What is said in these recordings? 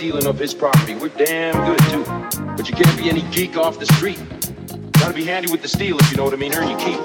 stealing of his property. We're damn good too. But you can't be any geek off the street. Gotta be handy with the steel if you know what I mean. Earn your keep.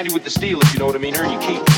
Handy with the steel if you know what I mean. Earn your keep.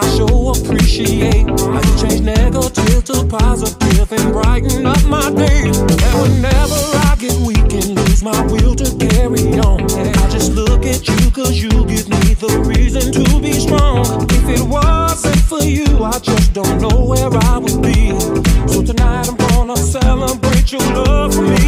I show appreciate how you change negative to positive and brighten up my days. And whenever I get weak and lose my will to carry on, I just look at you cause you give me the reason to be strong. If it wasn't for you, I just don't know where I would be. So tonight I'm gonna celebrate your love for me.